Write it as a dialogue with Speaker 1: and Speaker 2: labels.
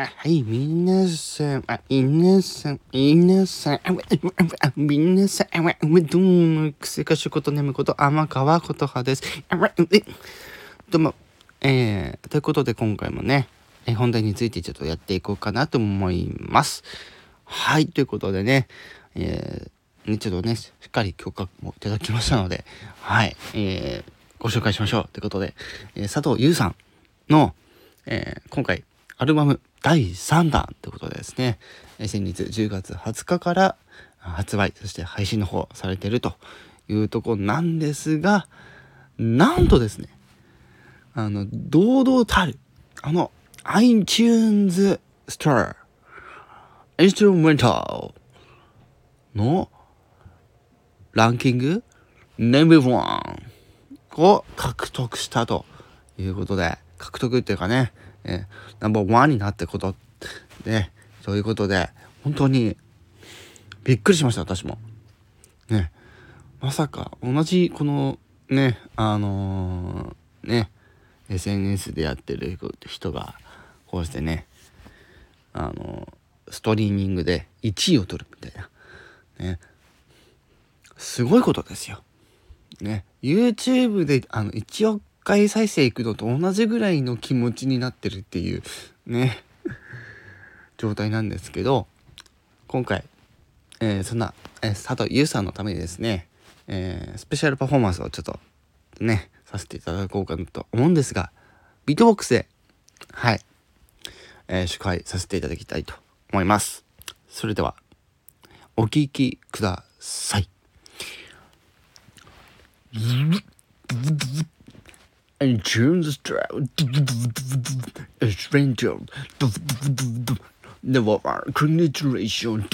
Speaker 1: あはい、皆さん、あ、皆さん、皆さん、あ、あ、皆さん、あ、どうも、癖かしこと眠こと、天川ことはです。あ、え、どうも、えー、ということで今回もね、え本題についてちょっとやっていこうかなと思います。はい、ということでね、えー、ね、ちょっとね、しっかり許可もいただきましたので、はい、えー、ご紹介しましょう。ということで、えー、佐藤優さんの、えー、今回、アルバム第3弾ということでですね、先日10月20日から発売、そして配信の方されてるというとこなんですが、なんとですね、あの、堂々たる、あの、iTunes Store Instrumental のランキング No.1 を獲得したということで、獲得っていうかね、えー、ナンバーワンになってことで、そういうことで、本当にびっくりしました、私も。ね。まさか、同じこの、ね、あのー、ね、SNS でやってる人が、こうしてね、あのー、ストリーミングで1位を取るみたいな。ね。すごいことですよ。ね。YouTube であの1億回再生いくのと同じぐらいの気持ちになってるっていうね。状態なんですけど今回、えー、そんな、えー、佐藤優さんのためにですね、えー、スペシャルパフォーマンスをちょっとねさせていただこうかなと思うんですがビートボックスではい、えー、祝杯させていただきたいと思います。それではお聴きください。And tunes stroud a stranger the war congratulations